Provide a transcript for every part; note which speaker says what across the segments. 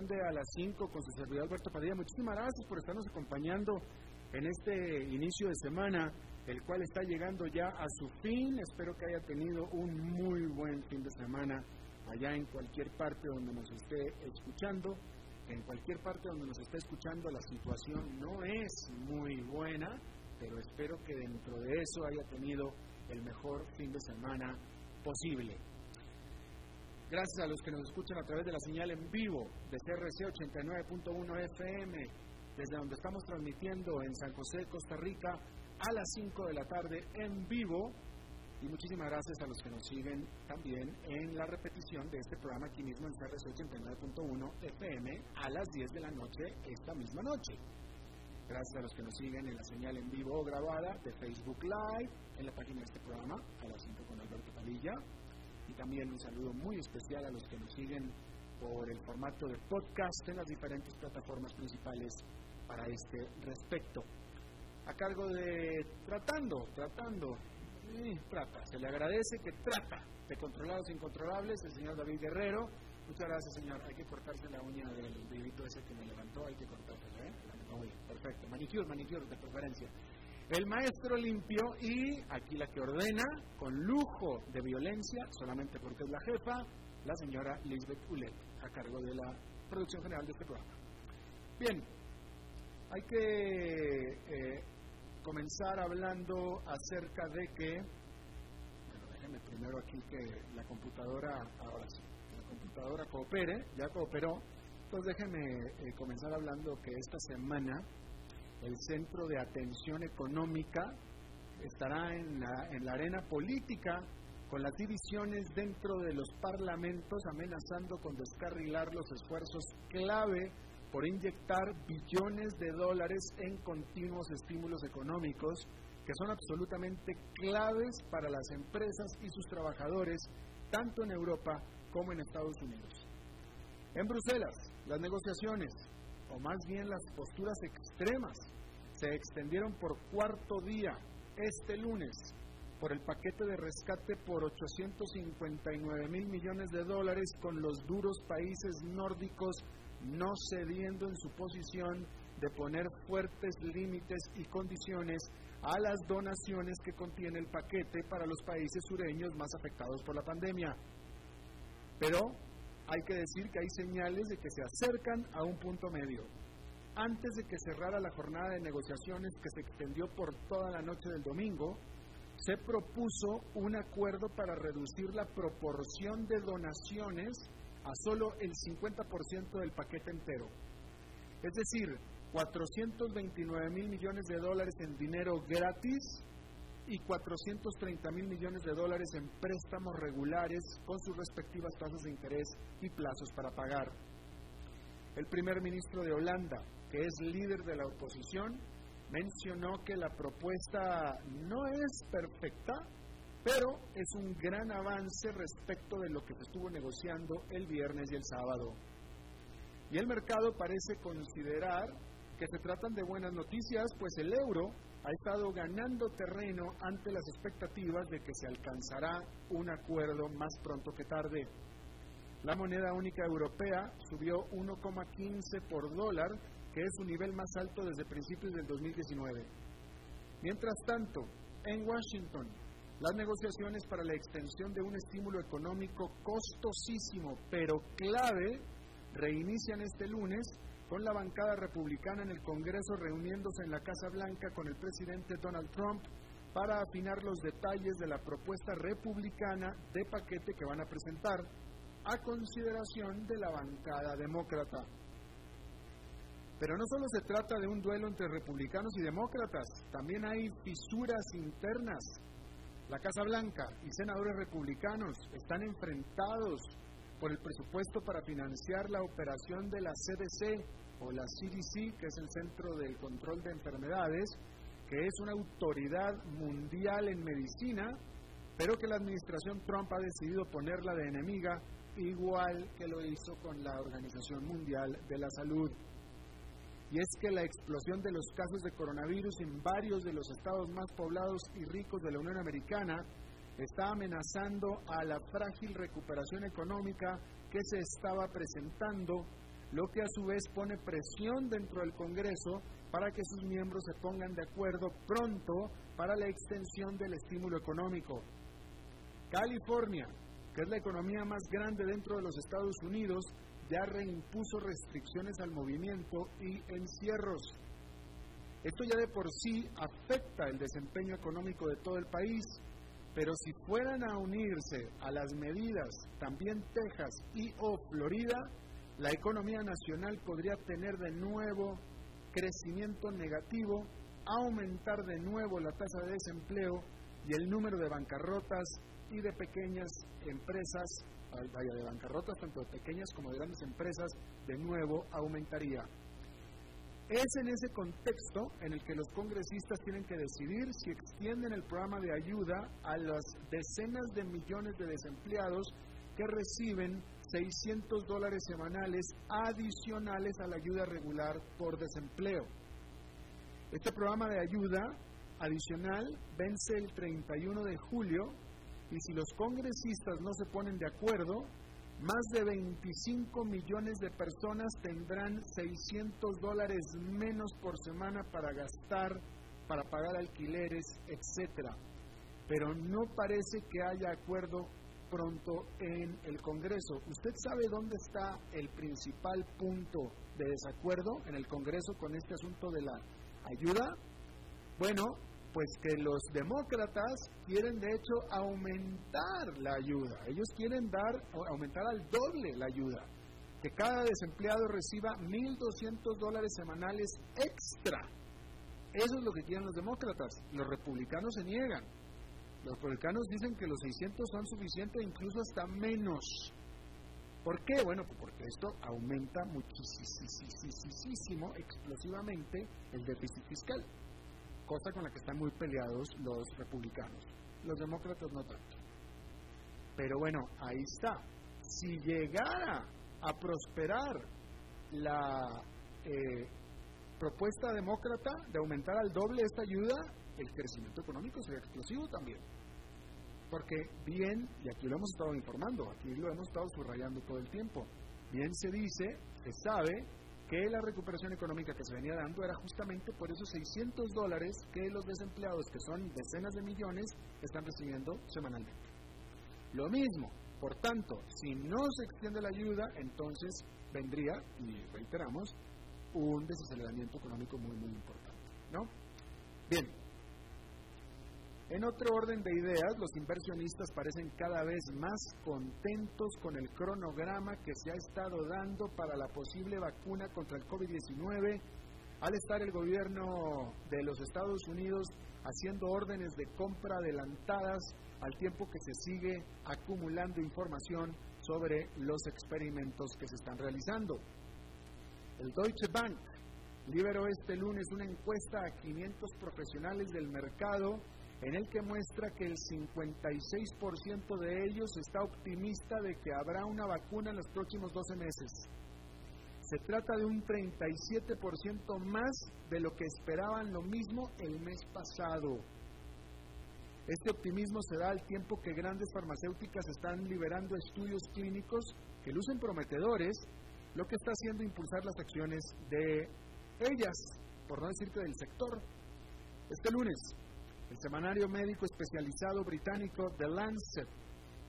Speaker 1: De A las 5 con su servidor Alberto Padilla. Muchísimas gracias por estarnos acompañando en este inicio de semana, el cual está llegando ya a su fin. Espero que haya tenido un muy buen fin de semana allá en cualquier parte donde nos esté escuchando. En cualquier parte donde nos esté escuchando la situación no es muy buena, pero espero que dentro de eso haya tenido el mejor fin de semana posible. Gracias a los que nos escuchan a través de la señal en vivo de CRC 89.1 FM, desde donde estamos transmitiendo en San José, Costa Rica, a las 5 de la tarde en vivo. Y muchísimas gracias a los que nos siguen también en la repetición de este programa aquí mismo en CRC 89.1 FM a las 10 de la noche esta misma noche. Gracias a los que nos siguen en la señal en vivo o grabada de Facebook Live, en la página de este programa, a las 5 con Alberto Padilla, también un saludo muy especial a los que nos siguen por el formato de podcast en las diferentes plataformas principales para este respecto. A cargo de Tratando, Tratando, trata, se le agradece que trata de controlar los incontrolables el señor David Guerrero. Muchas gracias, señor. Hay que cortarse la uña del bebito ese que me levantó, hay que cortársela, ¿eh? Perfecto. Manicure, manicure de preferencia el maestro limpio y aquí la que ordena, con lujo de violencia, solamente porque es la jefa, la señora Lisbeth Ulet, a cargo de la producción general de este programa. Bien, hay que eh, comenzar hablando acerca de que, bueno, déjenme primero aquí que la computadora, ahora sí, la computadora coopere, ya cooperó, entonces déjenme eh, comenzar hablando que esta semana el centro de atención económica estará en la, en la arena política con las divisiones dentro de los parlamentos amenazando con descarrilar los esfuerzos clave por inyectar billones de dólares en continuos estímulos económicos que son absolutamente claves para las empresas y sus trabajadores, tanto en Europa como en Estados Unidos. En Bruselas, las negociaciones, o más bien las posturas extremas se extendieron por cuarto día este lunes por el paquete de rescate por 859 mil millones de dólares con los duros países nórdicos no cediendo en su posición de poner fuertes límites y condiciones a las donaciones que contiene el paquete para los países sureños más afectados por la pandemia. Pero hay que decir que hay señales de que se acercan a un punto medio antes de que cerrara la jornada de negociaciones que se extendió por toda la noche del domingo, se propuso un acuerdo para reducir la proporción de donaciones a solo el 50% del paquete entero. Es decir, 429 mil millones de dólares en dinero gratis y 430 mil millones de dólares en préstamos regulares con sus respectivas tasas de interés y plazos para pagar. El primer ministro de Holanda, que es líder de la oposición, mencionó que la propuesta no es perfecta, pero es un gran avance respecto de lo que se estuvo negociando el viernes y el sábado. Y el mercado parece considerar que se tratan de buenas noticias, pues el euro ha estado ganando terreno ante las expectativas de que se alcanzará un acuerdo más pronto que tarde. La moneda única europea subió 1,15 por dólar que es su nivel más alto desde principios del 2019. Mientras tanto, en Washington, las negociaciones para la extensión de un estímulo económico costosísimo pero clave reinician este lunes con la bancada republicana en el Congreso reuniéndose en la Casa Blanca con el presidente Donald Trump para afinar los detalles de la propuesta republicana de paquete que van a presentar a consideración de la bancada demócrata. Pero no solo se trata de un duelo entre republicanos y demócratas, también hay fisuras internas. La Casa Blanca y senadores republicanos están enfrentados por el presupuesto para financiar la operación de la CDC o la CDC, que es el Centro del Control de Enfermedades, que es una autoridad mundial en medicina, pero que la administración Trump ha decidido ponerla de enemiga, igual que lo hizo con la Organización Mundial de la Salud. Y es que la explosión de los casos de coronavirus en varios de los estados más poblados y ricos de la Unión Americana está amenazando a la frágil recuperación económica que se estaba presentando, lo que a su vez pone presión dentro del Congreso para que sus miembros se pongan de acuerdo pronto para la extensión del estímulo económico. California, que es la economía más grande dentro de los Estados Unidos, ya reimpuso restricciones al movimiento y encierros. Esto ya de por sí afecta el desempeño económico de todo el país, pero si fueran a unirse a las medidas también Texas y o Florida, la economía nacional podría tener de nuevo crecimiento negativo, aumentar de nuevo la tasa de desempleo y el número de bancarrotas y de pequeñas empresas, vaya, de bancarrotas tanto de pequeñas como de grandes empresas, de nuevo aumentaría. Es en ese contexto en el que los congresistas tienen que decidir si extienden el programa de ayuda a las decenas de millones de desempleados que reciben 600 dólares semanales adicionales a la ayuda regular por desempleo. Este programa de ayuda adicional vence el 31 de julio y si los congresistas no se ponen de acuerdo, más de 25 millones de personas tendrán 600 dólares menos por semana para gastar, para pagar alquileres, etc. Pero no parece que haya acuerdo pronto en el Congreso. ¿Usted sabe dónde está el principal punto de desacuerdo en el Congreso con este asunto de la ayuda? Bueno, pues que los demócratas quieren de hecho aumentar la ayuda. Ellos quieren dar, aumentar al doble la ayuda. Que cada desempleado reciba 1.200 dólares semanales extra. Eso es lo que quieren los demócratas. Los republicanos se niegan. Los republicanos dicen que los 600 son suficientes, incluso hasta menos. ¿Por qué? Bueno, pues porque esto aumenta muchísimo, explosivamente, el déficit fiscal cosa con la que están muy peleados los republicanos. Los demócratas no tanto. Pero bueno, ahí está. Si llegara a prosperar la eh, propuesta demócrata de aumentar al doble esta ayuda, el crecimiento económico sería explosivo también. Porque bien, y aquí lo hemos estado informando, aquí lo hemos estado subrayando todo el tiempo, bien se dice, se sabe que la recuperación económica que se venía dando era justamente por esos 600 dólares que los desempleados, que son decenas de millones, están recibiendo semanalmente. Lo mismo, por tanto, si no se extiende la ayuda, entonces vendría, y reiteramos, un desaceleramiento económico muy, muy importante. ¿no? Bien, en otro orden de ideas, los inversionistas parecen cada vez más contentos con el cronograma que se ha estado dando para la posible vacuna contra el COVID-19, al estar el gobierno de los Estados Unidos haciendo órdenes de compra adelantadas al tiempo que se sigue acumulando información sobre los experimentos que se están realizando. El Deutsche Bank liberó este lunes una encuesta a 500 profesionales del mercado en el que muestra que el 56% de ellos está optimista de que habrá una vacuna en los próximos 12 meses. Se trata de un 37% más de lo que esperaban lo mismo el mes pasado. Este optimismo se da al tiempo que grandes farmacéuticas están liberando estudios clínicos que lucen prometedores, lo que está haciendo impulsar las acciones de ellas, por no decir que del sector. Este lunes, el semanario médico especializado británico The Lancet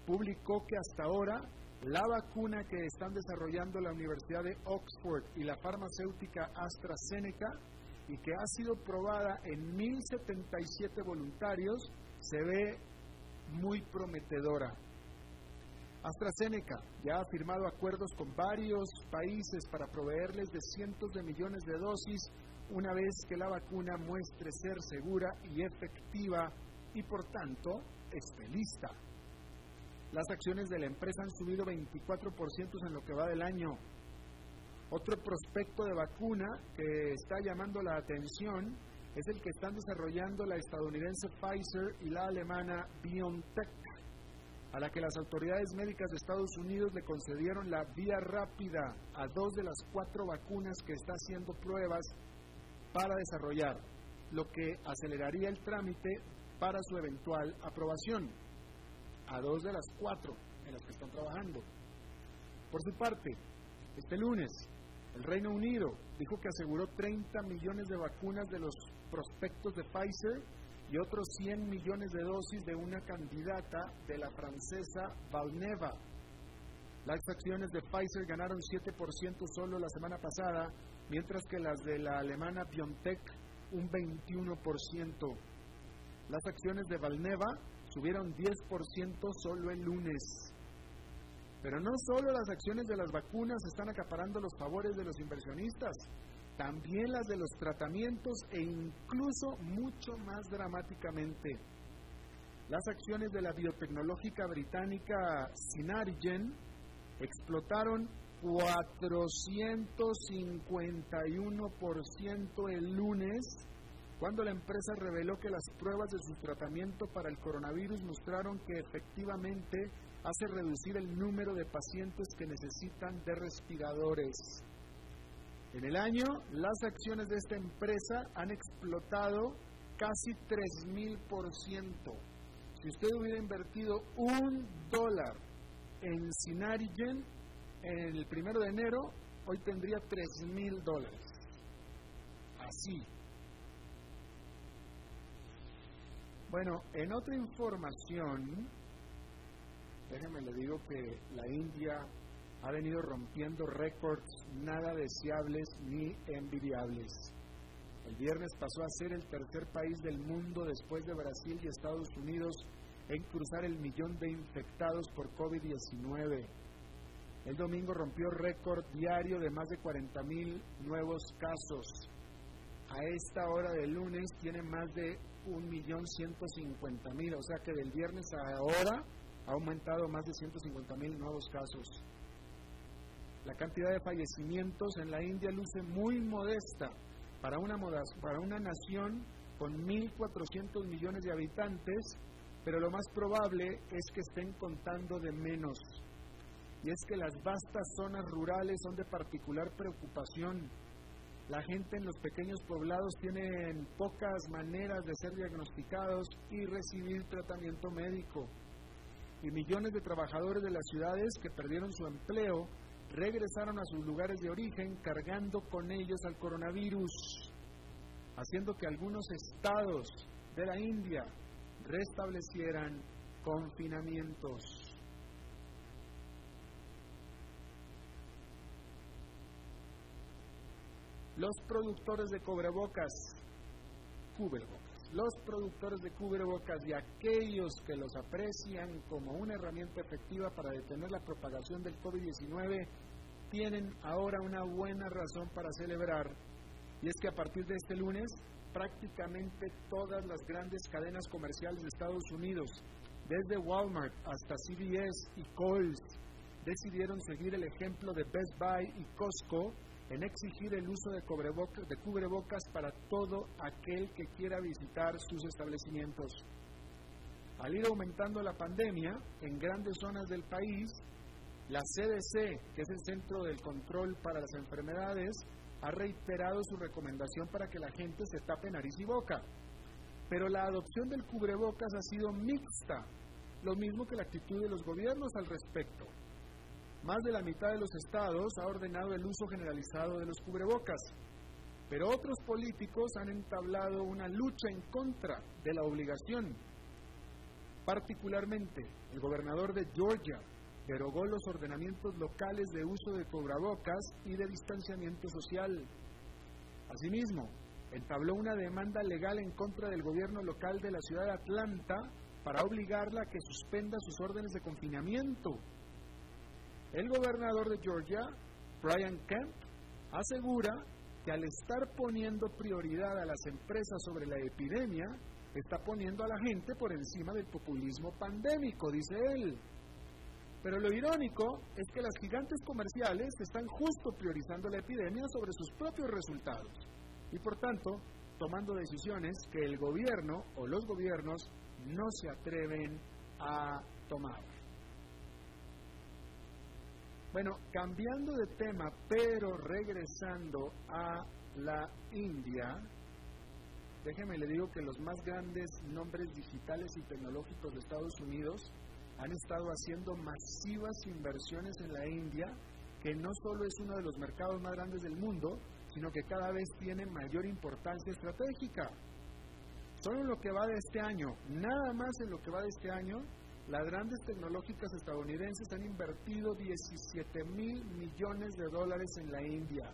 Speaker 1: publicó que hasta ahora la vacuna que están desarrollando la Universidad de Oxford y la farmacéutica AstraZeneca y que ha sido probada en 1077 voluntarios se ve muy prometedora. AstraZeneca ya ha firmado acuerdos con varios países para proveerles de cientos de millones de dosis una vez que la vacuna muestre ser segura y efectiva y por tanto esté lista. Las acciones de la empresa han subido 24% en lo que va del año. Otro prospecto de vacuna que está llamando la atención es el que están desarrollando la estadounidense Pfizer y la alemana BioNTech, a la que las autoridades médicas de Estados Unidos le concedieron la vía rápida a dos de las cuatro vacunas que está haciendo pruebas para desarrollar, lo que aceleraría el trámite para su eventual aprobación, a dos de las cuatro en las que están trabajando. Por su parte, este lunes, el Reino Unido dijo que aseguró 30 millones de vacunas de los prospectos de Pfizer y otros 100 millones de dosis de una candidata de la francesa Valneva. Las acciones de Pfizer ganaron 7% solo la semana pasada, mientras que las de la alemana BioNTech un 21%. Las acciones de Valneva subieron 10% solo el lunes. Pero no solo las acciones de las vacunas están acaparando los favores de los inversionistas, también las de los tratamientos e incluso mucho más dramáticamente. Las acciones de la biotecnológica británica Sinarigen explotaron 451% el lunes cuando la empresa reveló que las pruebas de su tratamiento para el coronavirus mostraron que efectivamente hace reducir el número de pacientes que necesitan de respiradores. En el año, las acciones de esta empresa han explotado casi 3.000%. Si usted hubiera invertido un dólar en Sinarigen en el primero de enero, hoy tendría 3.000 dólares. Así. Bueno, en otra información, déjeme le digo que la India ha venido rompiendo récords nada deseables ni envidiables. El viernes pasó a ser el tercer país del mundo después de Brasil y Estados Unidos en cruzar el millón de infectados por COVID-19. El domingo rompió récord diario de más de 40 mil nuevos casos. A esta hora del lunes tiene más de 1.150.000, o sea que del viernes a ahora ha aumentado más de 150 mil nuevos casos. La cantidad de fallecimientos en la India luce muy modesta para una, para una nación con 1.400 millones de habitantes, pero lo más probable es que estén contando de menos. Y es que las vastas zonas rurales son de particular preocupación. La gente en los pequeños poblados tiene pocas maneras de ser diagnosticados y recibir tratamiento médico y millones de trabajadores de las ciudades que perdieron su empleo regresaron a sus lugares de origen cargando con ellos al coronavirus, haciendo que algunos estados de la India restablecieran confinamientos. Los productores de cubrebocas, cubrebocas los productores de cubrebocas y aquellos que los aprecian como una herramienta efectiva para detener la propagación del COVID-19 tienen ahora una buena razón para celebrar. Y es que a partir de este lunes, prácticamente todas las grandes cadenas comerciales de Estados Unidos, desde Walmart hasta CVS y Kohl's, decidieron seguir el ejemplo de Best Buy y Costco en exigir el uso de, de cubrebocas para todo aquel que quiera visitar sus establecimientos. Al ir aumentando la pandemia en grandes zonas del país, la CDC, que es el Centro del Control para las Enfermedades, ha reiterado su recomendación para que la gente se tape nariz y boca. Pero la adopción del cubrebocas ha sido mixta, lo mismo que la actitud de los gobiernos al respecto. Más de la mitad de los estados ha ordenado el uso generalizado de los cubrebocas, pero otros políticos han entablado una lucha en contra de la obligación. Particularmente, el gobernador de Georgia derogó los ordenamientos locales de uso de cubrebocas y de distanciamiento social. Asimismo, entabló una demanda legal en contra del gobierno local de la ciudad de Atlanta para obligarla a que suspenda sus órdenes de confinamiento el gobernador de Georgia, Brian Kemp, asegura que al estar poniendo prioridad a las empresas sobre la epidemia, está poniendo a la gente por encima del populismo pandémico, dice él. Pero lo irónico es que las gigantes comerciales están justo priorizando la epidemia sobre sus propios resultados y por tanto tomando decisiones que el gobierno o los gobiernos no se atreven a tomar. Bueno, cambiando de tema, pero regresando a la India, déjeme le digo que los más grandes nombres digitales y tecnológicos de Estados Unidos han estado haciendo masivas inversiones en la India, que no solo es uno de los mercados más grandes del mundo, sino que cada vez tiene mayor importancia estratégica. Solo en lo que va de este año, nada más en lo que va de este año, las grandes tecnológicas estadounidenses han invertido 17 mil millones de dólares en la India.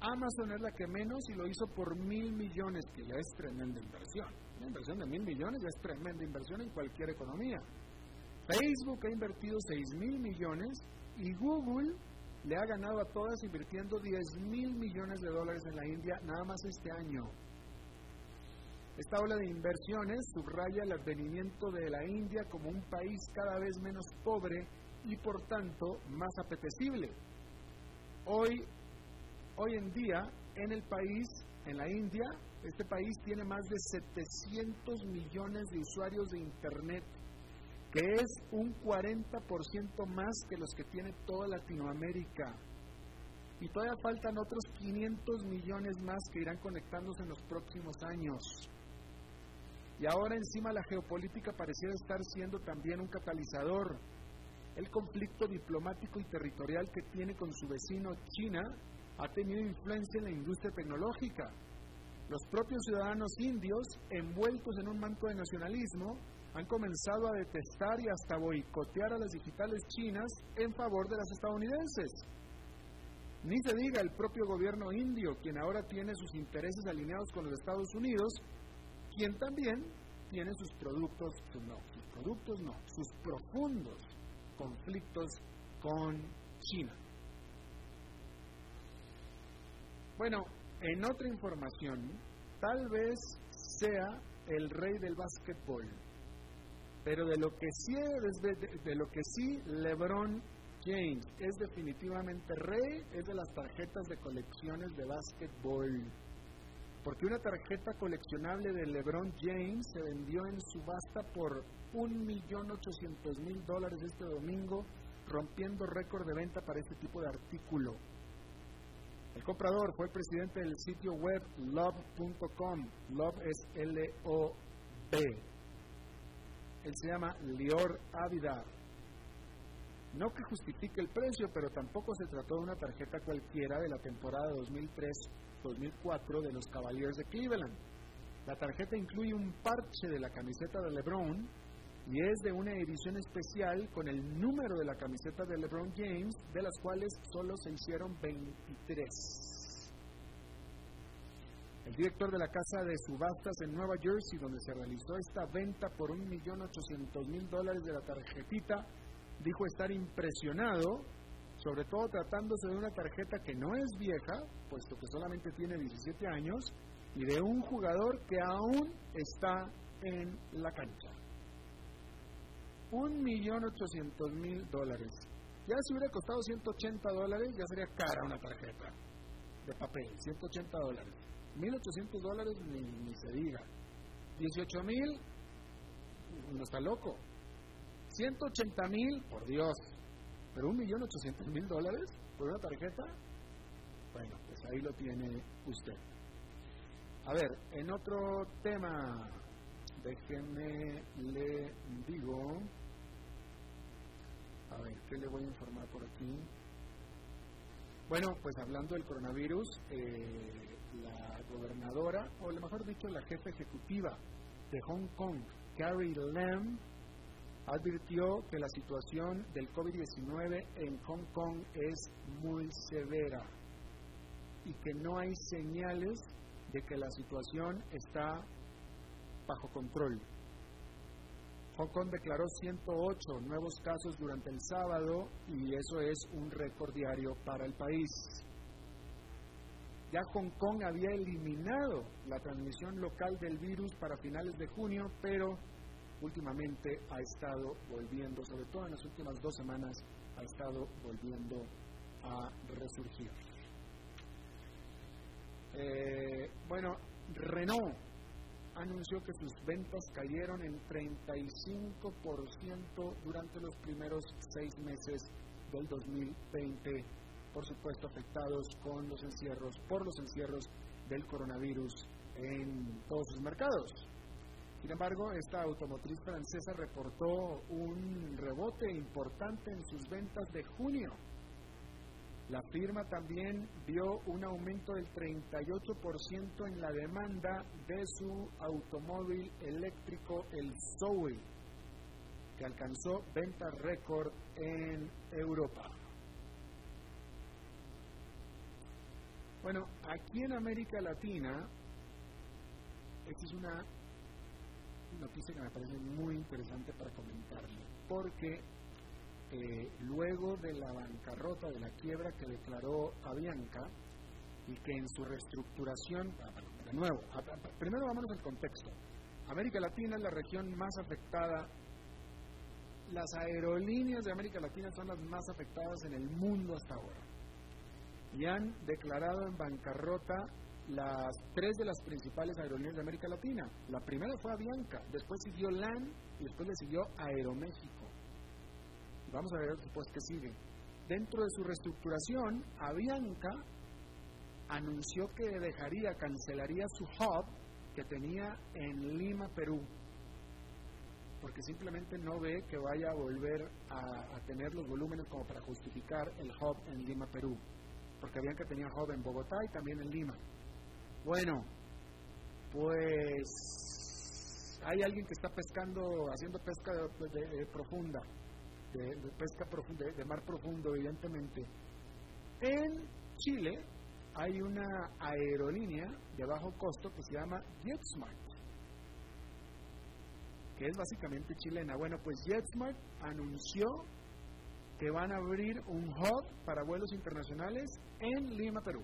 Speaker 1: Amazon es la que menos y lo hizo por mil millones, que ya es tremenda inversión. Una inversión de mil millones ya es tremenda inversión en cualquier economía. Facebook ha invertido 6 mil millones y Google le ha ganado a todas invirtiendo 10 mil millones de dólares en la India nada más este año. Esta ola de inversiones subraya el advenimiento de la India como un país cada vez menos pobre y por tanto más apetecible. Hoy, hoy en día, en el país, en la India, este país tiene más de 700 millones de usuarios de Internet que es un 40% más que los que tiene toda Latinoamérica. Y todavía faltan otros 500 millones más que irán conectándose en los próximos años. Y ahora encima la geopolítica pareciera estar siendo también un catalizador. El conflicto diplomático y territorial que tiene con su vecino China ha tenido influencia en la industria tecnológica. Los propios ciudadanos indios, envueltos en un manto de nacionalismo, han comenzado a detestar y hasta boicotear a las digitales chinas en favor de las estadounidenses. Ni se diga el propio gobierno indio, quien ahora tiene sus intereses alineados con los Estados Unidos, quien también tiene sus productos, no, sus productos no, sus profundos conflictos con China. Bueno, en otra información, tal vez sea el rey del básquetbol, pero de lo que sí, de, lo que sí LeBron James es definitivamente rey es de las tarjetas de colecciones de básquetbol. Porque una tarjeta coleccionable de LeBron James se vendió en subasta por 1.800.000 dólares este domingo, rompiendo récord de venta para este tipo de artículo. El comprador fue el presidente del sitio web love.com. Love es L-O-B él se llama Lior Ávida. No que justifique el precio, pero tampoco se trató de una tarjeta cualquiera de la temporada 2003-2004 de los Cavaliers de Cleveland. La tarjeta incluye un parche de la camiseta de LeBron y es de una edición especial con el número de la camiseta de LeBron James, de las cuales solo se hicieron 23. El director de la casa de subastas en Nueva Jersey, donde se realizó esta venta por 1.800.000 dólares de la tarjetita, dijo estar impresionado, sobre todo tratándose de una tarjeta que no es vieja, puesto que solamente tiene 17 años, y de un jugador que aún está en la cancha. 1.800.000 dólares. Ya si hubiera costado 180 dólares, ya sería cara una tarjeta de papel, 180 dólares. 1.800 dólares ni, se diga. 18 mil, no está loco. 180 mil, por Dios. Pero 1.800.000 dólares por una tarjeta, bueno, pues ahí lo tiene usted. A ver, en otro tema, déjenme le digo. A ver, ¿qué le voy a informar por aquí? Bueno, pues hablando del coronavirus, eh, la gobernadora, o mejor dicho, la jefa ejecutiva de Hong Kong, Carrie Lam, advirtió que la situación del COVID-19 en Hong Kong es muy severa y que no hay señales de que la situación está bajo control. Hong Kong declaró 108 nuevos casos durante el sábado y eso es un récord diario para el país. Ya Hong Kong había eliminado la transmisión local del virus para finales de junio, pero últimamente ha estado volviendo, sobre todo en las últimas dos semanas, ha estado volviendo a resurgir. Eh, bueno, Renault anunció que sus ventas cayeron en 35% durante los primeros seis meses del 2020, por supuesto afectados con los encierros, por los encierros del coronavirus en todos sus mercados. Sin embargo, esta automotriz francesa reportó un rebote importante en sus ventas de junio. La firma también vio un aumento del 38% en la demanda de su automóvil eléctrico, el Zoe, que alcanzó ventas récord en Europa. Bueno, aquí en América Latina, esta es una noticia que me parece muy interesante para comentarle, porque eh, luego de la bancarrota, de la quiebra que declaró Avianca, y que en su reestructuración, ah, de nuevo, primero vámonos al contexto. América Latina es la región más afectada, las aerolíneas de América Latina son las más afectadas en el mundo hasta ahora. Y han declarado en bancarrota las tres de las principales aerolíneas de América Latina. La primera fue Avianca, después siguió LAN y después le siguió Aeroméxico. Vamos a ver después qué sigue. Dentro de su reestructuración, Avianca anunció que dejaría, cancelaría su hub que tenía en Lima, Perú, porque simplemente no ve que vaya a volver a, a tener los volúmenes como para justificar el hub en Lima, Perú, porque Avianca tenía hub en Bogotá y también en Lima. Bueno, pues hay alguien que está pescando, haciendo pesca profunda, de, pesca profunda, de, mar profundo, evidentemente. En Chile hay una aerolínea de bajo costo que se llama JetSmart, que es básicamente chilena. Bueno, pues JetSmart anunció que van a abrir un hub para vuelos internacionales en Lima, Perú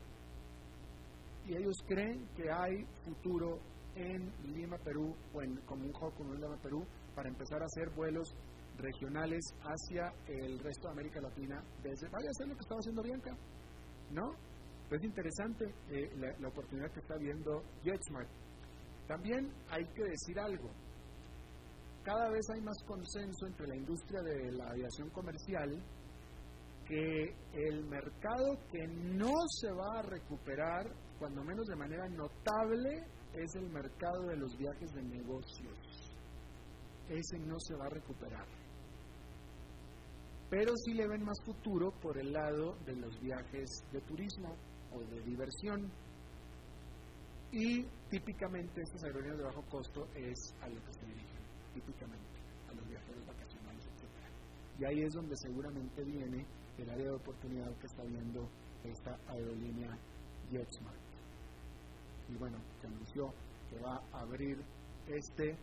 Speaker 1: y ellos creen que hay futuro en Lima, Perú, o en, como un hub como en Lima, Perú, para empezar a hacer vuelos regionales hacia el resto de América Latina desde, vaya a hacer lo que estaba haciendo Bianca, ¿no? Es interesante eh, la, la, oportunidad que está viendo JetSmart. También hay que decir algo. Cada vez hay más consenso entre la industria de la aviación comercial que el mercado que no se va a recuperar, cuando menos de manera notable, es el mercado de los viajes de negocios. Ese no se va a recuperar. Pero sí le ven más futuro por el lado de los viajes de turismo o de diversión. Y típicamente estas aerolíneas de bajo costo es a lo que se dirigen, típicamente, a los viajeros vacacionales, etc. Y ahí es donde seguramente viene el área de oportunidad que está viendo esta aerolínea JetSmart. Y bueno, se anunció que va a abrir este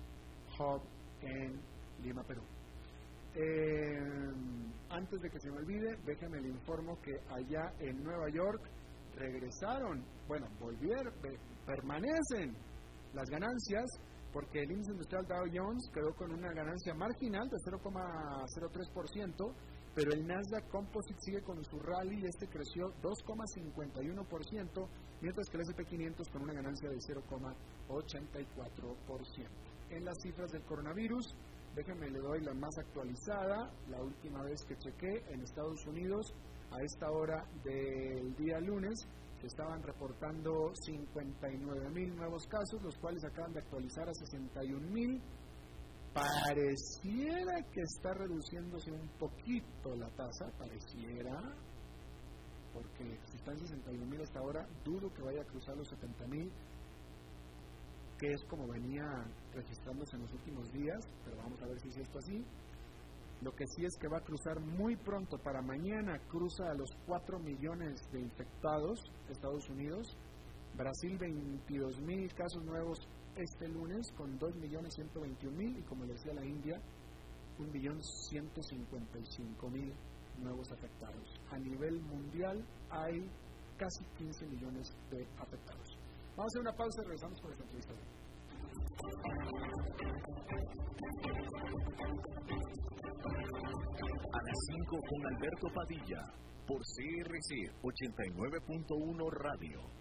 Speaker 1: hub en Lima, Perú. Eh, antes de que se me olvide, déjenme le informo que allá en Nueva York regresaron, bueno, volvieron, permanecen las ganancias porque el índice industrial Dow Jones quedó con una ganancia marginal de 0,03%, pero el Nasdaq Composite sigue con su rally y este creció 2,51%, mientras que el SP500 con una ganancia de 0,84%. En las cifras del coronavirus, déjenme le doy la más actualizada, la última vez que chequé en Estados Unidos, a esta hora del día lunes, se estaban reportando 59 mil nuevos casos, los cuales acaban de actualizar a 61 mil Pareciera que está reduciéndose un poquito la tasa, pareciera, porque si están 61 mil hasta ahora, dudo que vaya a cruzar los 70 mil, que es como venía registrándose en los últimos días, pero vamos a ver si es esto así. Lo que sí es que va a cruzar muy pronto, para mañana cruza a los 4 millones de infectados Estados Unidos, Brasil 22 mil casos nuevos este lunes con 2.121.000 y como decía la India, 1.155.000 nuevos afectados. A nivel mundial hay casi 15 millones de afectados. Vamos a hacer una pausa y regresamos con esta entrevista.
Speaker 2: A las 5 con Alberto Padilla, por CRC 89.1 Radio.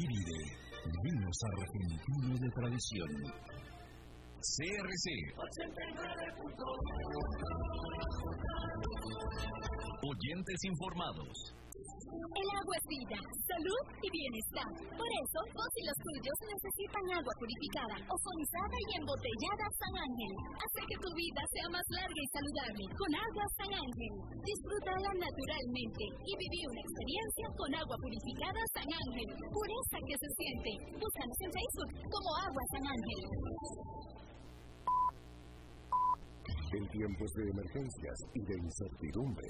Speaker 3: Iride, vinos argentinos de tradición.
Speaker 2: CRC. Oyentes informados.
Speaker 4: El agua es vida, salud y bienestar. Por eso, vos y los tuyos necesitan agua purificada, ozonizada y embotellada San Ángel. Hace que tu vida sea más larga y saludable con agua San Ángel. Disfrútala naturalmente y viví una experiencia con agua purificada San Ángel. Pureza que se siente. Búscanos en Facebook como Agua San Ángel.
Speaker 5: En tiempos de emergencias y de incertidumbre,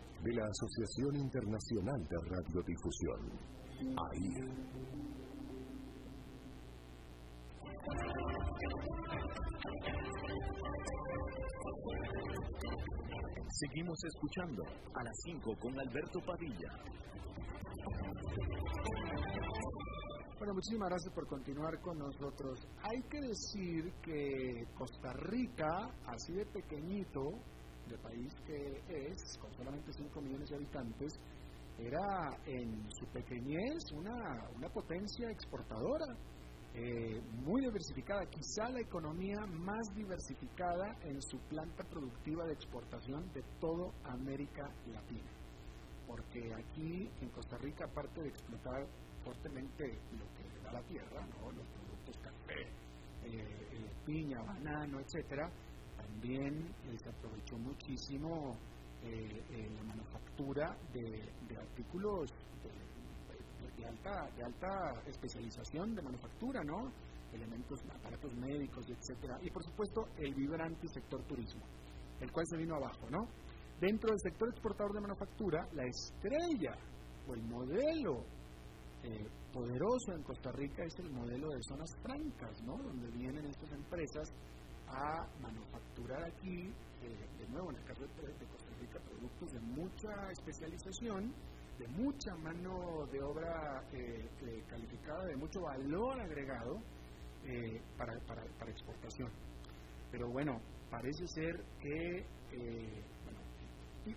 Speaker 5: de la Asociación Internacional de Radiodifusión, AIR.
Speaker 2: Seguimos escuchando a las 5 con Alberto Padilla.
Speaker 1: Bueno, muchísimas gracias por continuar con nosotros. Hay que decir que Costa Rica, así de pequeñito, de país que es, con solamente 5 millones de habitantes, era en su pequeñez una, una potencia exportadora, eh, muy diversificada, quizá la economía más diversificada en su planta productiva de exportación de toda América Latina. Porque aquí en Costa Rica, aparte de explotar fuertemente lo que da la tierra, ¿no? los productos café, eh, eh, piña, banano, etcétera, también eh, se aprovechó muchísimo eh, eh, la manufactura de, artículos de, alta, de alta especialización de manufactura, ¿no? Elementos, aparatos médicos, etcétera. Y por supuesto el vibrante sector turismo, el cual se vino abajo, ¿no? Dentro del sector exportador de manufactura, la estrella o el modelo poderoso en Costa Rica es el modelo de zonas francas, ¿no? Donde vienen estas empresas a manufacturar aquí, eh, de nuevo en el caso de, Costa Rica, productos de mucha especialización, de mucha mano de obra eh, eh, calificada, de mucho valor agregado para, para, para, exportación. Pero bueno, parece ser que, bueno,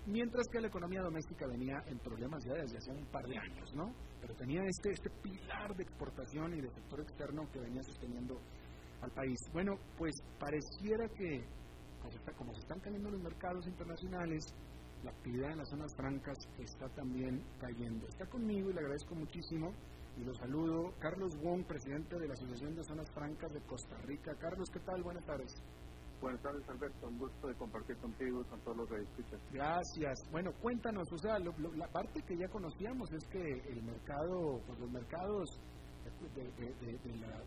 Speaker 1: mientras que la economía doméstica venía en problemas ya desde hace un par de años, ¿no? Pero tenía este, este pilar de exportación y de sector externo que venía sosteniendo al país. Bueno, pues pareciera que, como se están cayendo los mercados internacionales, la actividad en las zonas francas está también cayendo. Está conmigo y le agradezco muchísimo y lo saludo. Carlos Wong, presidente de la Asociación de Zonas Francas de Costa Rica. Carlos, ¿qué tal? Buenas tardes.
Speaker 6: Buenas tardes, Alberto. Un gusto de compartir contigo con todos los que escuchan.
Speaker 1: Gracias. Bueno, cuéntanos, o sea, la parte que ya conocíamos es que el mercado, pues los mercados de, la,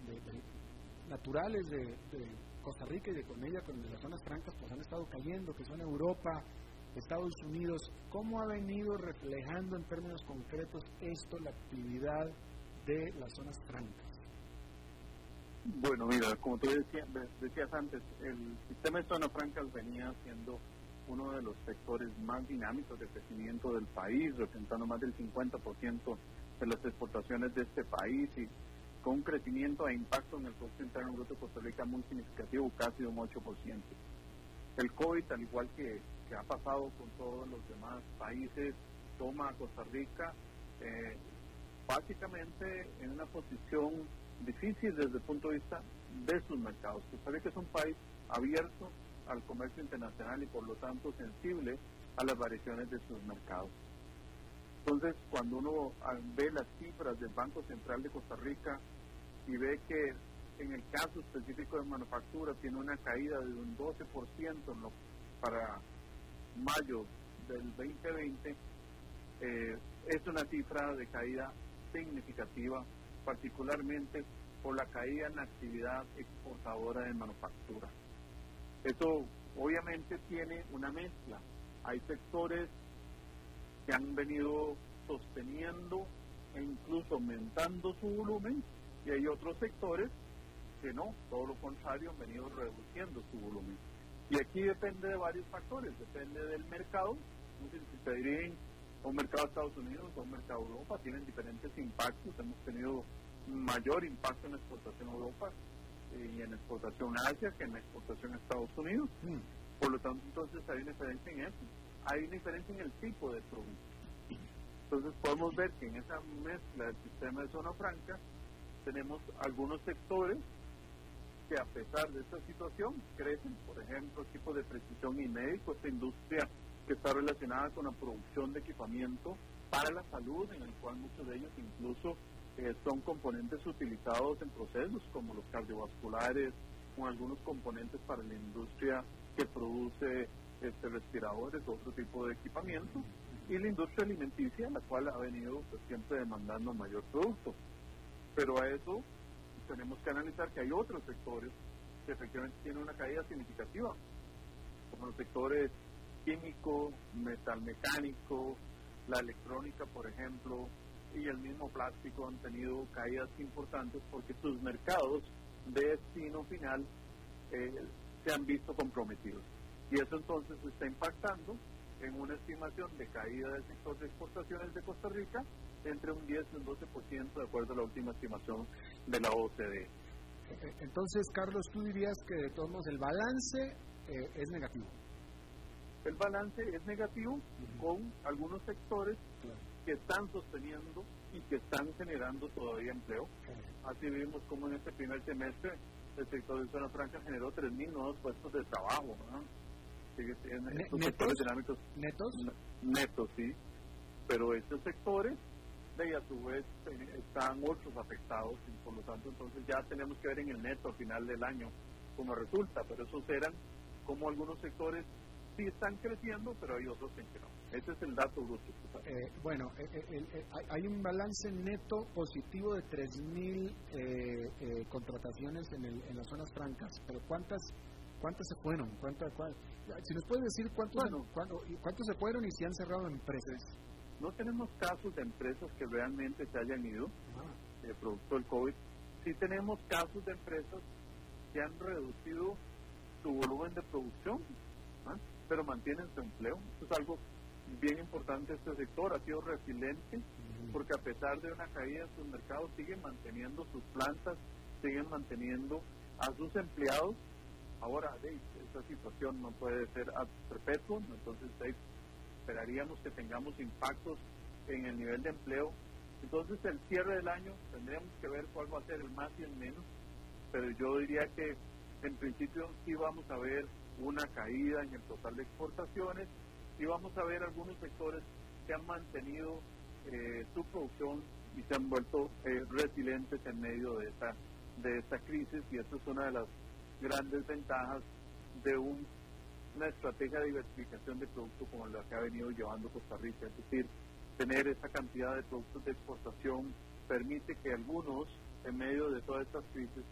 Speaker 1: naturales de, Costa Rica y de con ella, con las zonas francas, pues han estado cayendo, que son Europa, Estados Unidos. ¿Cómo ha venido reflejando en términos concretos esto, la actividad de las zonas francas?
Speaker 6: Bueno, mira, como tú decías, decías antes, el sistema de zonas francas venía siendo uno de los sectores más dinámicos de crecimiento del país, representando más del 50% de las exportaciones de este país y con un crecimiento e impacto en el Producto Interno Bruto de Costa Rica muy significativo, casi de un 8%. El COVID, al igual que, ha pasado con todos los demás países, toma a Costa Rica eh, básicamente en una posición difícil desde el punto de vista de sus mercados. Costa Rica es un país abierto al comercio internacional y por lo tanto sensible a las variaciones de sus mercados. Entonces, cuando uno ah, ve las cifras del Banco Central de Costa Rica y ve que en el caso específico de manufactura tiene una caída de un 12% para mayo del 2020, eh, es una cifra de caída significativa, particularmente por la caída en la actividad exportadora de manufactura. Eso obviamente tiene una mezcla. Hay sectores que han venido sosteniendo e incluso aumentando su volumen y hay otros sectores que no, todo lo contrario, han venido reduciendo su volumen. Y aquí depende de varios factores, depende del mercado, si se dirigen a un mercado de Estados Unidos o un mercado de Europa, tienen diferentes impactos, hemos tenido mayor impacto en exportación a Europa eh, y en exportación a Asia que en exportación a Estados Unidos. Mm. Por lo tanto, entonces hay una diferencia en eso. Hay una diferencia en el tipo de producto. Entonces podemos ver que en esa mezcla del sistema de zona franca tenemos algunos sectores que a pesar de esta situación crecen, por ejemplo, equipos de precisión y médicos, esta industria que está relacionada con la producción de equipamiento para la salud, en el cual muchos de ellos incluso eh, son componentes utilizados en procesos como los cardiovasculares o algunos componentes para la industria que produce este, respiradores otro tipo de equipamiento y la industria alimenticia, la cual ha venido pues, siempre demandando mayor producto. Pero a eso tenemos que analizar que hay otros sectores que efectivamente tienen una caída significativa, como los sectores químico, metalmecánico, la electrónica, por ejemplo, y el mismo plástico han tenido caídas importantes porque sus mercados de destino final eh, se han visto comprometidos. Y eso entonces está impactando en una estimación de caída del sector de exportaciones de Costa Rica entre un 10 y un 12% de acuerdo a la última estimación de la OCDE.
Speaker 1: Entonces, Carlos, tú dirías que de todos modos el balance eh, es negativo.
Speaker 6: El balance es negativo con algunos sectores que están sosteniendo y que están generando todavía empleo. Así vimos como en este primer semestre el sector de zona franca generó 3.000 nuevos puestos de trabajo. ¿no?
Speaker 1: estos sectores dinámicos. ¿Netos?
Speaker 6: Netos, sí. Pero estos sectores, de a su vez, eh, están otros afectados y por lo tanto entonces ya tenemos que ver en el neto al final del año cómo resulta, pero esos eran como algunos sectores sí están creciendo, pero hay otros en que no. Ese es el dato bruto.
Speaker 1: Eh, bueno, eh, eh, hay un balance neto positivo de 3.000 eh, contrataciones en, el, en las zonas francas, pero ¿cuántas cuántas se fueron? ¿Cuántas, si nos puedes decir cuántos, cuántos se fueron y si han cerrado empresas.
Speaker 6: No tenemos casos de empresas que realmente se hayan ido, ah. producto del COVID. Sí tenemos casos de empresas que han reducido su volumen de producción, pero mantienen su empleo. Eso es algo bien importante. Este sector ha sido resiliente porque a pesar de una caída en sus mercados siguen manteniendo sus plantas, siguen manteniendo a sus empleados. Ahora, esta situación no puede ser a perpetuo, entonces esperaríamos que tengamos impactos en el nivel de empleo. Entonces, el cierre del año tendríamos que ver cuál va a ser el más y el menos, pero yo diría que en principio sí vamos a ver una caída en el total de exportaciones y vamos a ver algunos sectores que han mantenido eh, su producción y se han vuelto eh, resilientes en medio de esta, de esta crisis y esta es una de las grandes ventajas de una estrategia de diversificación de productos como la que ha venido llevando Costa Rica, es decir, tener esa cantidad de productos de exportación permite que algunos en medio de todas estas crisis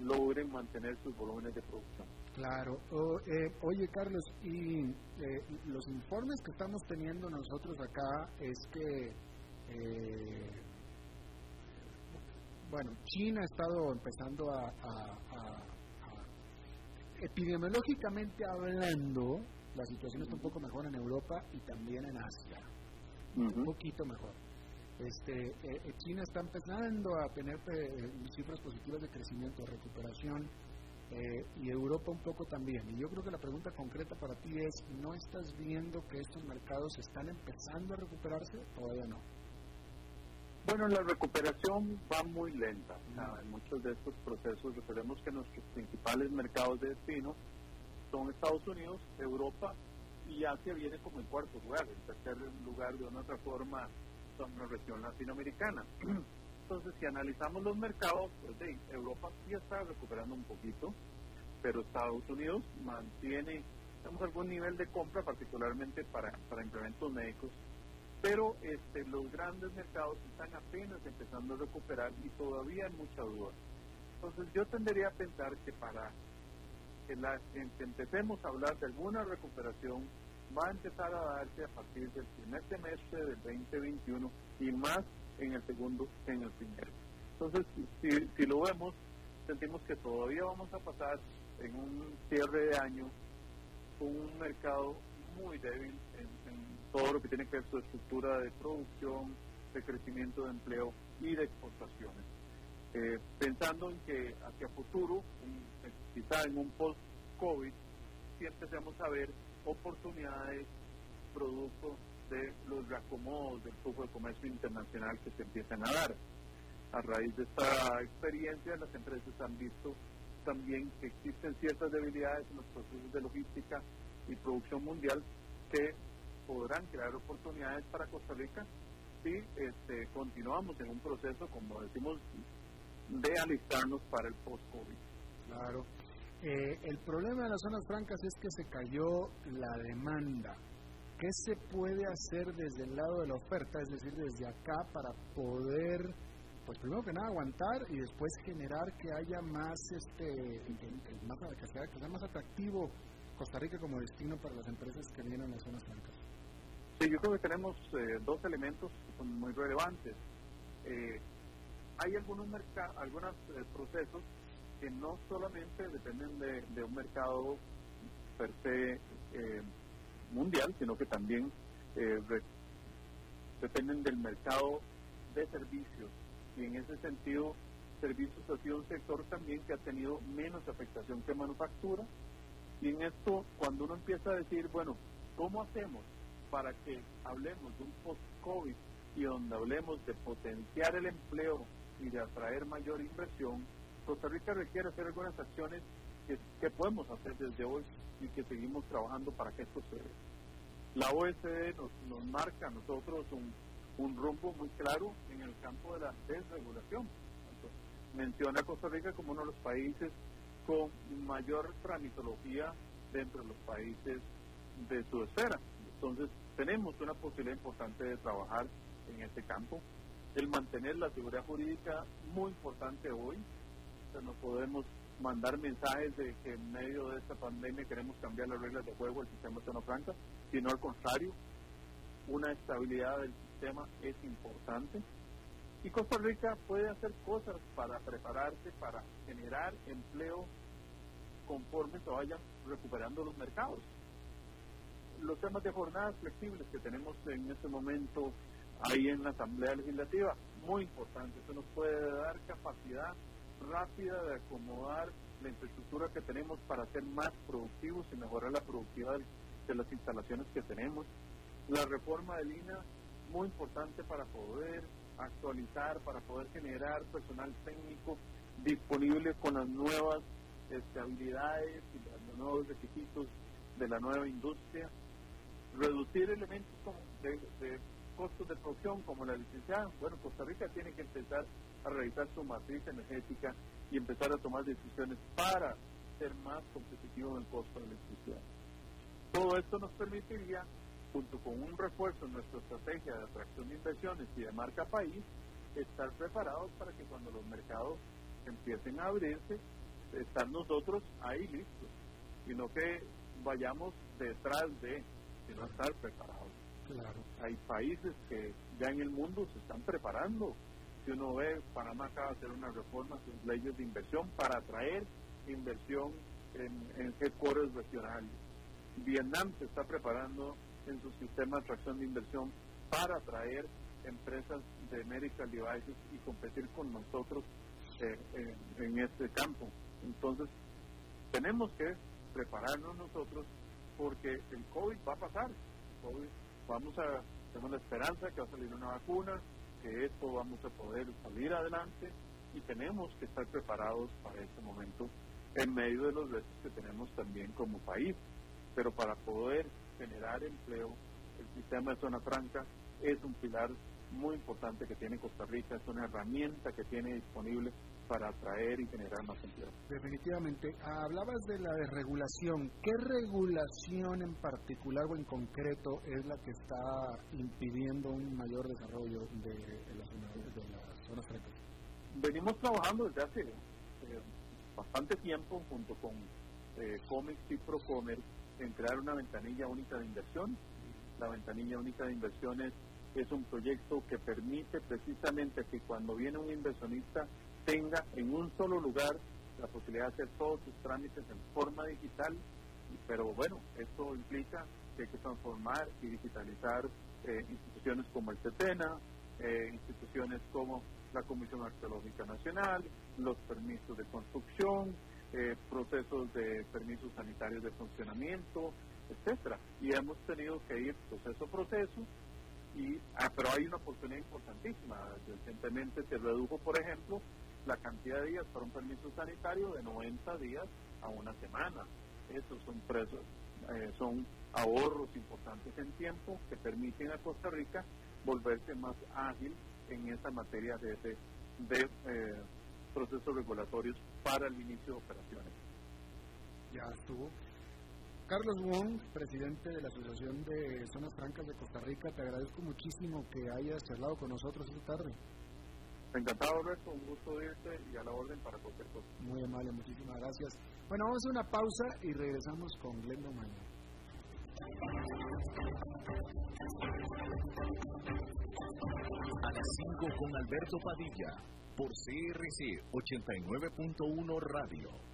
Speaker 6: logren mantener sus volúmenes de producción.
Speaker 1: Claro. Eh, oye, Carlos, y eh, los informes que estamos teniendo nosotros acá es que, eh, bueno, China ha estado empezando a, epidemiológicamente hablando, la situación está un poco mejor en Europa y también en Asia. Un poquito mejor. Este, China está empezando a tener cifras positivas de crecimiento, de recuperación eh, y Europa un poco también. Y yo creo que la pregunta concreta para ti es, ¿no estás viendo que estos mercados están empezando a recuperarse? Todavía no.
Speaker 6: Bueno, la recuperación va muy lenta. En muchos de estos procesos, recordemos que nuestros principales mercados de destino son Estados Unidos, Europa y Asia viene como en cuarto lugar, el tercer lugar de una otra forma son la región latinoamericana. Entonces, si analizamos los mercados, pues Europa sí está recuperando un poquito, pero Estados Unidos mantiene algún nivel de compra, particularmente para, para implementos médicos, pero este, los grandes mercados están apenas empezando a recuperar y todavía hay mucha duda. Entonces yo tendría a pensar que para que, la, que empecemos a hablar de alguna recuperación va a empezar a darse a partir del primer semestre del 2021 y más en el segundo en el primero. Entonces, si, si lo vemos, sentimos que todavía vamos a pasar en un cierre de año con un mercado muy débil en, todo lo que tiene que ver su estructura de producción, de crecimiento de empleo y de exportaciones. Eh, pensando en que hacia futuro, quizá en un post-COVID, sí empecemos a ver oportunidades producto de los reacomodos del flujo de comercio internacional que se empiezan a dar. A raíz de esta experiencia, las empresas han visto también que existen ciertas debilidades en los procesos de logística y producción mundial que podrán crear oportunidades para Costa Rica si este, continuamos en un proceso, como decimos, de alistarnos para el post-COVID.
Speaker 1: Claro. Eh, el problema de las zonas francas es que se cayó la demanda. ¿Qué se puede hacer desde el lado de la oferta, es decir, desde acá, para poder pues primero que nada aguantar y después generar que haya más, este, que, más, que sea, que sea más atractivo Costa Rica como destino para las empresas que vienen a las zonas francas.
Speaker 6: Yo creo que tenemos eh, dos elementos que son muy relevantes. Eh, hay algunos algunos eh, procesos que no solamente dependen de, de un mercado per se mundial, sino que también dependen del mercado de servicios y en ese sentido servicios ha sido un sector también que ha tenido menos afectación que manufactura y en esto cuando uno empieza a decir bueno ¿cómo hacemos para que hablemos de un post-COVID y donde hablemos de potenciar el empleo y de atraer mayor inversión Costa Rica requiere hacer algunas acciones que, podemos hacer desde hoy y que seguimos trabajando para que esto se dé. La OSD nos, marca a nosotros un rumbo muy claro en el campo de la desregulación. menciona a Costa Rica como uno de los países con mayor tramitología dentro de los países de su esfera. Entonces, tenemos una posibilidad importante de trabajar en este campo. El mantener la seguridad jurídica muy importante hoy. no podemos mandar mensajes de que en medio de esta pandemia queremos cambiar las reglas de juego del sistema de franca, sino al contrario, una estabilidad del sistema es importante. Y Costa Rica puede hacer cosas para prepararse, para generar empleo conforme se vayan recuperando los mercados. Los temas de jornadas flexibles que tenemos en este momento ahí en la Asamblea Legislativa, muy importante. Eso nos puede dar capacidad rápida de acomodar la infraestructura que tenemos para ser más productivos y mejorar la productividad de las instalaciones que tenemos la reforma del INA, muy importante para poder actualizar, para poder generar personal técnico disponible con las nuevas este, habilidades y los nuevos requisitos de la nueva industria, reducir elementos como de, costos de producción como la electricidad. Bueno, Costa Rica tiene que empezar a revisar su matriz energética y empezar a tomar decisiones para ser más competitivo en el costo de la electricidad. Todo esto nos permitiría junto con un refuerzo en nuestra estrategia de atracción de inversiones y de marca país, estar preparados para que cuando los mercados empiecen a abrirse, estar nosotros ahí listos, y no que vayamos detrás de, sino estar preparados. Claro. Hay países que ya en el mundo se están preparando. Si uno ve, Panamá acaba de hacer una reforma a sus leyes de inversión para atraer inversión en, en headquarters regionales. Vietnam se está preparando en su sistema de atracción de inversión para atraer empresas de medical devices y competir con nosotros eh, en, este campo. Entonces, tenemos que prepararnos nosotros porque el COVID va a pasar. vamos a, tenemos la esperanza que va a salir una vacuna, que esto vamos a poder salir adelante y tenemos que estar preparados para este momento en medio de los retos que tenemos también como país. Pero para poder generar empleo, el sistema de zona franca es un pilar muy importante que tiene Costa Rica, es una herramienta que tiene disponible para atraer y generar más empleo.
Speaker 1: Definitivamente. Hablabas de la desregulación. ¿Qué regulación en particular o en concreto es la que está impidiendo un mayor desarrollo de, las, zonas francas?
Speaker 6: Venimos trabajando desde hace eh, bastante tiempo junto con eh, Comex y Procomer en crear una ventanilla única de inversión. La ventanilla única de inversiones es un proyecto que permite precisamente que cuando viene un inversionista tenga en un solo lugar la posibilidad de hacer todos sus trámites en forma digital, pero bueno, esto implica que hay que transformar y digitalizar eh, instituciones como el CETENA, eh, instituciones como la Comisión Arqueológica Nacional, los permisos de construcción, eh, procesos de permisos sanitarios de funcionamiento, etcétera. Y hemos tenido que ir proceso a proceso, y, ah, pero hay una oportunidad importantísima. Recientemente se redujo, por ejemplo, la cantidad de días para un permiso sanitario de 90 días a una semana. Esos son presos, eh, son ahorros importantes en tiempo que permiten a Costa Rica volverse más ágil en esa materia de, de, eh, procesos regulatorios para el inicio de operaciones.
Speaker 1: Ya estuvo. Carlos Wong, presidente de la Asociación de Zonas Francas de Costa Rica, te agradezco muchísimo que hayas charlado con nosotros esta tarde.
Speaker 6: Encantado, Roberto, un gusto irte y a la orden para cualquier cosa.
Speaker 1: Muy amable, muchísimas gracias. Bueno, vamos a una pausa y regresamos con Glenda Mañana.
Speaker 2: A las 5 con Alberto Padilla, por CRC 89.1 Radio.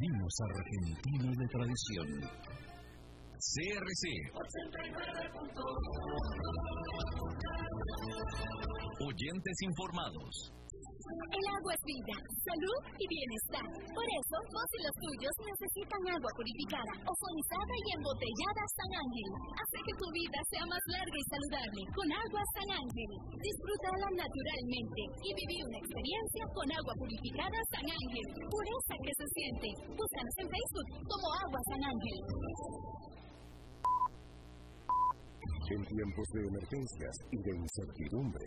Speaker 3: vinos argentinos de tradición.
Speaker 2: CRC. Oyentes informados.
Speaker 4: El agua es vida, salud y bienestar. Por eso, vos y los tuyos necesitan agua purificada, ozonizada y embotellada San Ángel. Hace que tu vida sea más larga y saludable con agua San Ángel. Disfrútala naturalmente y viví una experiencia con agua purificada San Ángel. Pureza que se siente. Búscanos en Facebook como Agua San Ángel.
Speaker 5: En tiempos de emergencias y de incertidumbre,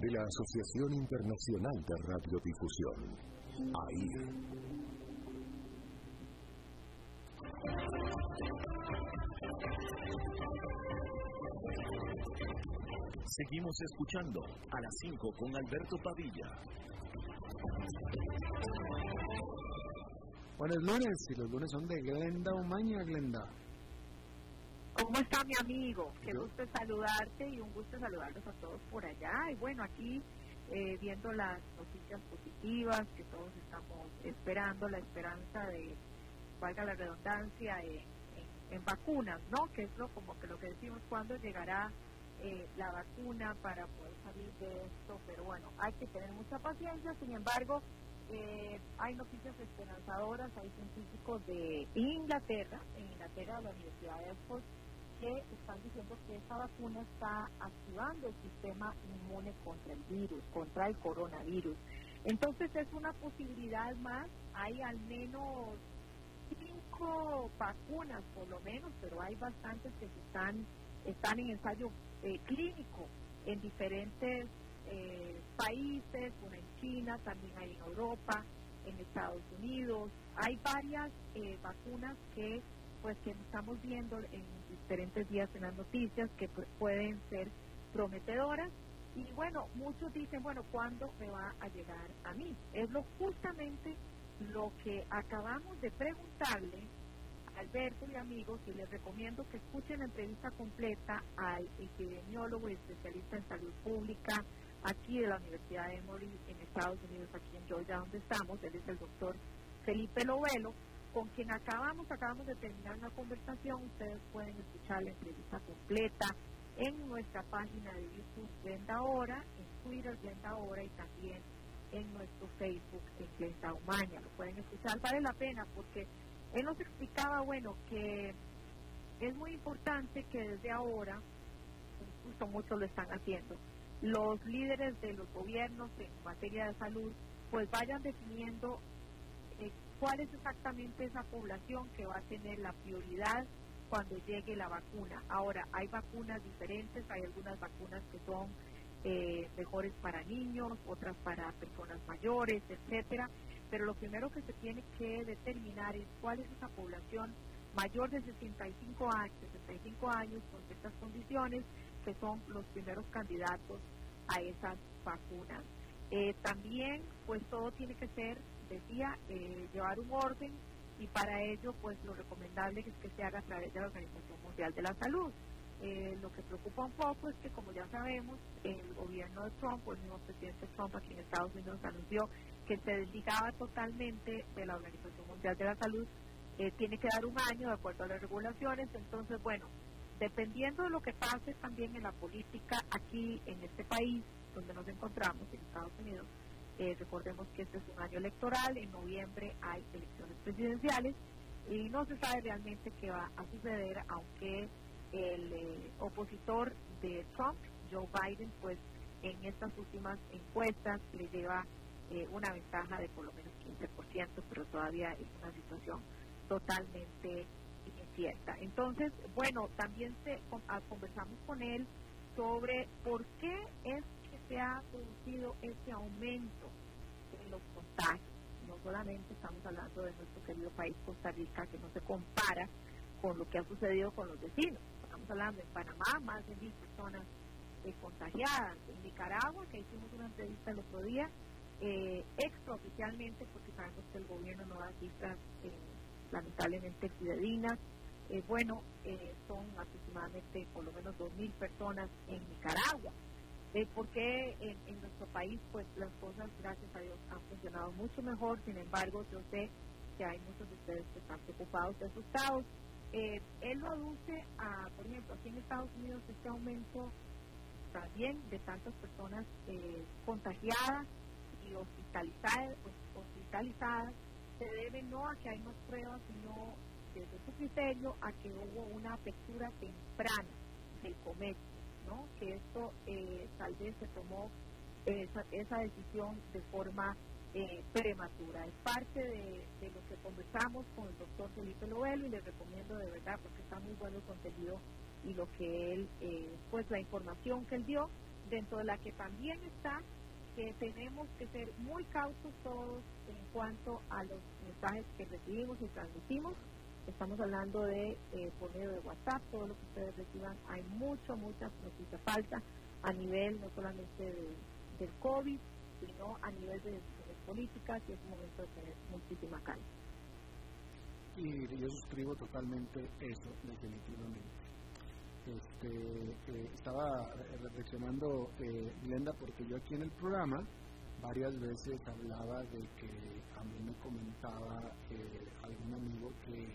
Speaker 5: de la Asociación Internacional de Radiodifusión, AIR.
Speaker 2: Seguimos escuchando a las 5 con Alberto Padilla.
Speaker 1: Buenos lunes, y los lunes son de Glenda Omaña, Glenda.
Speaker 7: ¿Cómo está mi amigo? Qué gusto saludarte y un gusto saludarlos a todos por allá. Y bueno, aquí eh, viendo las noticias positivas que todos estamos esperando, la esperanza de, valga la redundancia, en, vacunas, ¿no? Que es lo como que lo que decimos, cuándo llegará eh, la vacuna para poder salir de esto. Pero bueno, hay que tener mucha paciencia. Sin embargo, eh, hay noticias esperanzadoras, hay científicos de Inglaterra, en Inglaterra, de la Universidad de Oxford, que están diciendo que esta vacuna está activando el sistema inmune contra el virus, contra el coronavirus. Entonces es una posibilidad más, hay al menos cinco vacunas por lo menos, pero hay bastantes que están, están en ensayo eh, clínico en diferentes eh, países, una en China, también hay en Europa, en Estados Unidos. Hay varias eh, vacunas que pues que estamos viendo en diferentes días en las noticias que pues, pueden ser prometedoras y bueno, muchos dicen, bueno, ¿cuándo me va a llegar a mí? Es lo justamente lo que acabamos de preguntarle a Alberto y amigos y les recomiendo que escuchen la entrevista completa al epidemiólogo y especialista en salud pública aquí de la Universidad de Emory en Estados Unidos, aquí en Georgia, donde estamos. Él es el doctor Felipe Lovelo, con quien acabamos, acabamos de terminar una conversación. Ustedes pueden escuchar la entrevista completa en nuestra página de YouTube Glenda Hora, en Twitter Glenda Hora y también en nuestro Facebook en Glenda Umaña. Lo pueden escuchar, vale la pena porque él nos explicaba, bueno, que es muy importante que desde ahora, justo muchos lo están haciendo, los líderes de los gobiernos en materia de salud pues vayan definiendo cuál es exactamente esa población que va a tener la prioridad cuando llegue la vacuna. Ahora, hay vacunas diferentes, hay algunas vacunas que son eh, mejores para niños, otras para personas mayores, etcétera, pero lo primero que se tiene que determinar es cuál es esa población mayor de 65 años, 65 años con ciertas condiciones que son los primeros candidatos a esas vacunas. Eh, también, pues todo tiene que ser, decía, eh, llevar un orden y para ello, pues lo recomendable es que se haga a través de la Organización Mundial de la Salud. Eh, lo que preocupa un poco es que, como ya sabemos, el gobierno de Trump, el mismo presidente Trump aquí en Estados Unidos anunció que se desligaba totalmente de la Organización Mundial de la Salud. Eh, tiene que dar un año de acuerdo a las regulaciones. Entonces, bueno, dependiendo de lo que pase también en la política aquí en este país donde nos encontramos, en Estados Unidos, eh, recordemos que este es un año electoral, en noviembre hay elecciones presidenciales y no se sabe realmente qué va a suceder, aunque el eh, opositor de Trump, Joe Biden, pues en estas últimas encuestas le lleva eh, una ventaja de por lo menos 15%, pero todavía es una situación totalmente incierta. Entonces, bueno, también se, ah, conversamos con él sobre por qué es se ha producido ese aumento en los contagios. No solamente estamos hablando de nuestro querido país Costa Rica, que no se compara con lo que ha sucedido con los vecinos. Estamos hablando en Panamá, más de mil personas eh, contagiadas. En Nicaragua, que hicimos una entrevista el otro día, eh, extraoficialmente, porque sabemos que el gobierno no da cifras eh, lamentablemente fidedinas. Eh, bueno, son aproximadamente por lo menos dos mil personas en Nicaragua eh, porque en, nuestro país pues las cosas gracias a Dios han funcionado mucho mejor. Sin embargo yo sé que hay muchos de ustedes que están preocupados y asustados eh, él lo aduce a por ejemplo aquí en Estados Unidos este aumento también de tantas personas eh, contagiadas y hospitalizadas hospitalizadas se debe no a que hay más pruebas sino desde su criterio a que hubo una apertura temprana del comercio que esto eh, tal vez se tomó esa, decisión de forma eh, prematura. Es parte de, lo que conversamos con el doctor Felipe Lovelo y les recomiendo de verdad porque está muy bueno el contenido y lo que él, eh, pues la información que él dio, dentro de la que también está que tenemos que ser muy cautos todos en cuanto a los mensajes que recibimos y transmitimos Estamos hablando de eh, por medio de WhatsApp, todo lo que ustedes reciban. Hay mucho, mucha noticia falta a nivel no solamente del COVID, sino a nivel de decisiones políticas y es un momento de tener muchísima calma.
Speaker 1: Y yo suscribo totalmente eso, definitivamente. Este, eh, estaba reflexionando, eh, Glenda, porque yo aquí en el programa varias veces hablaba de que a mí me comentaba eh, algún amigo que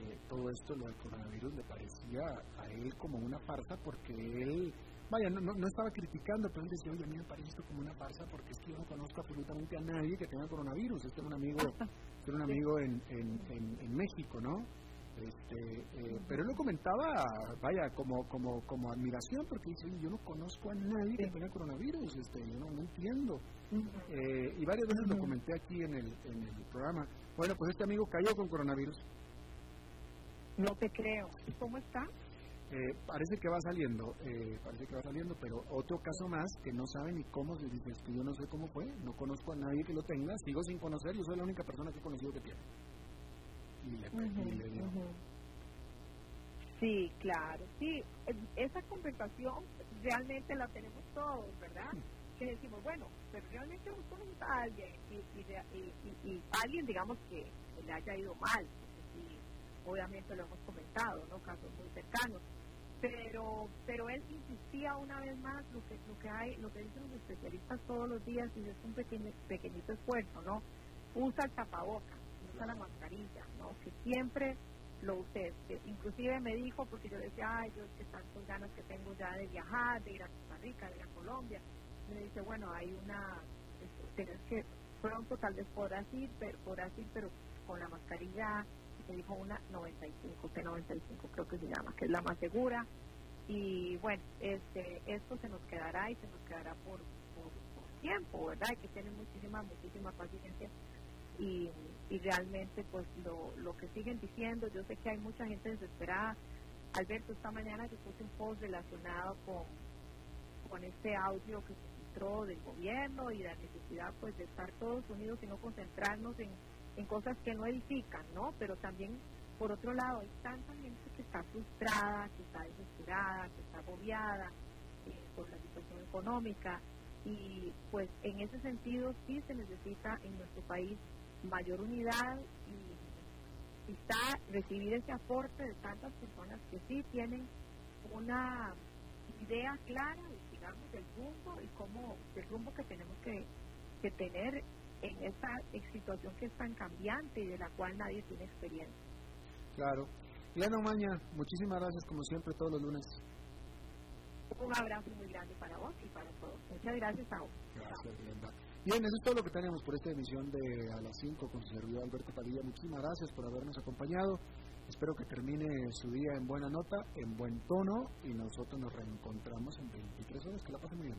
Speaker 1: eh, todo esto, lo del coronavirus, le parecía a él como una farsa porque él, vaya, no, no, estaba criticando, pero él decía, oye, a mí me parece esto como una farsa porque es que yo no conozco absolutamente a nadie que tenga coronavirus. Este era un amigo, este un amigo en, en, en, México, ¿no? Este, eh, pero él lo comentaba, vaya, como, como, como admiración, porque dice, yo no conozco a nadie que tenga coronavirus, este, yo no, entiendo. Eh, y varias veces lo comenté aquí en el, en el programa. Bueno, pues este amigo cayó con coronavirus.
Speaker 7: No te creo. ¿Cómo está?
Speaker 1: Eh, parece que va saliendo, eh, parece que va saliendo, pero otro caso más que no sabe ni cómo se dice, que yo no sé cómo fue, no conozco a nadie que lo tenga, sigo sin conocer, yo soy la única persona que he conocido que tiene. Y le, dio.
Speaker 7: Sí, claro, sí, esa conversación realmente la tenemos todos, ¿verdad? Que decimos, bueno, pero realmente buscamos a alguien y, y, alguien, digamos, que le haya ido mal, obviamente lo hemos comentado, ¿no? Casos muy cercanos. Pero pero él insistía una vez más lo que lo que hay lo que dicen los especialistas todos los días y es un pequeño, pequeñito esfuerzo no usa el tapaboca usa la mascarilla no que siempre lo uses inclusive me dijo porque yo decía ay yo que tantas ganas que tengo ya de viajar de ir a Costa Rica de ir a Colombia me dice bueno hay una tienes que pronto tal vez podrás ir pero podrás ir pero con la mascarilla dijo una 95, T95 creo que se llama, que es la más segura. Y bueno, este, esto se nos quedará y se nos quedará por, por, tiempo, ¿verdad? Hay que tener muchísima, muchísima paciencia. Y, y realmente, pues lo, lo que siguen diciendo, yo sé que hay mucha gente desesperada. Alberto, esta mañana yo puse un post relacionado con, con este audio que se filtró del gobierno y la necesidad pues de estar todos unidos y no concentrarnos en en cosas que no edifican, ¿no? Pero también, por otro lado, hay tanta gente que está frustrada, que está desesperada, que está agobiada eh, por la situación económica y pues en ese sentido sí se necesita en nuestro país mayor unidad y quizá recibir ese aporte de tantas personas que sí tienen una idea clara, digamos, del rumbo y cómo, del rumbo que tenemos que, que tener en esta situación que es tan cambiante y de la cual nadie tiene experiencia.
Speaker 1: Claro. Diana Maña, muchísimas gracias como siempre todos los lunes.
Speaker 7: Un abrazo muy grande para vos y para todos. Muchas gracias a vos.
Speaker 1: Gracias, Glenda. Bien, eso es todo lo que tenemos por esta emisión de A las 5 con su servidor Alberto Padilla. Muchísimas gracias por habernos acompañado. Espero que termine su día en buena nota, en buen tono y nosotros nos reencontramos en 23 horas. Que la pasen muy bien.